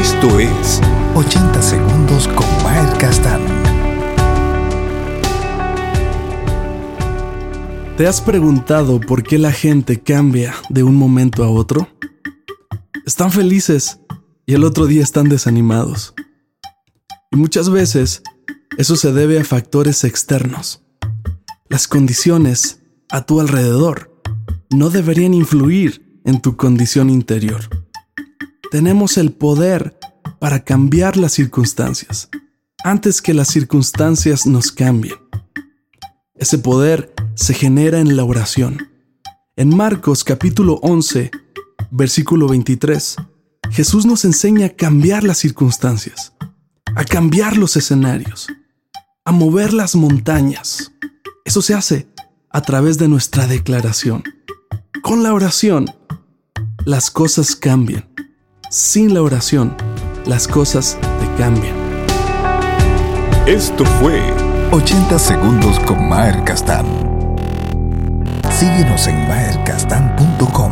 Esto es 80 segundos con Mael Castán. ¿Te has preguntado por qué la gente cambia de un momento a otro? Están felices y el otro día están desanimados. Y muchas veces eso se debe a factores externos. Las condiciones a tu alrededor no deberían influir en tu condición interior. Tenemos el poder para cambiar las circunstancias antes que las circunstancias nos cambien. Ese poder se genera en la oración. En Marcos capítulo 11, versículo 23, Jesús nos enseña a cambiar las circunstancias, a cambiar los escenarios, a mover las montañas. Eso se hace a través de nuestra declaración. Con la oración, las cosas cambian. Sin la oración, las cosas te cambian. Esto fue 80 segundos con Maer Castán. Síguenos en maercastán.com.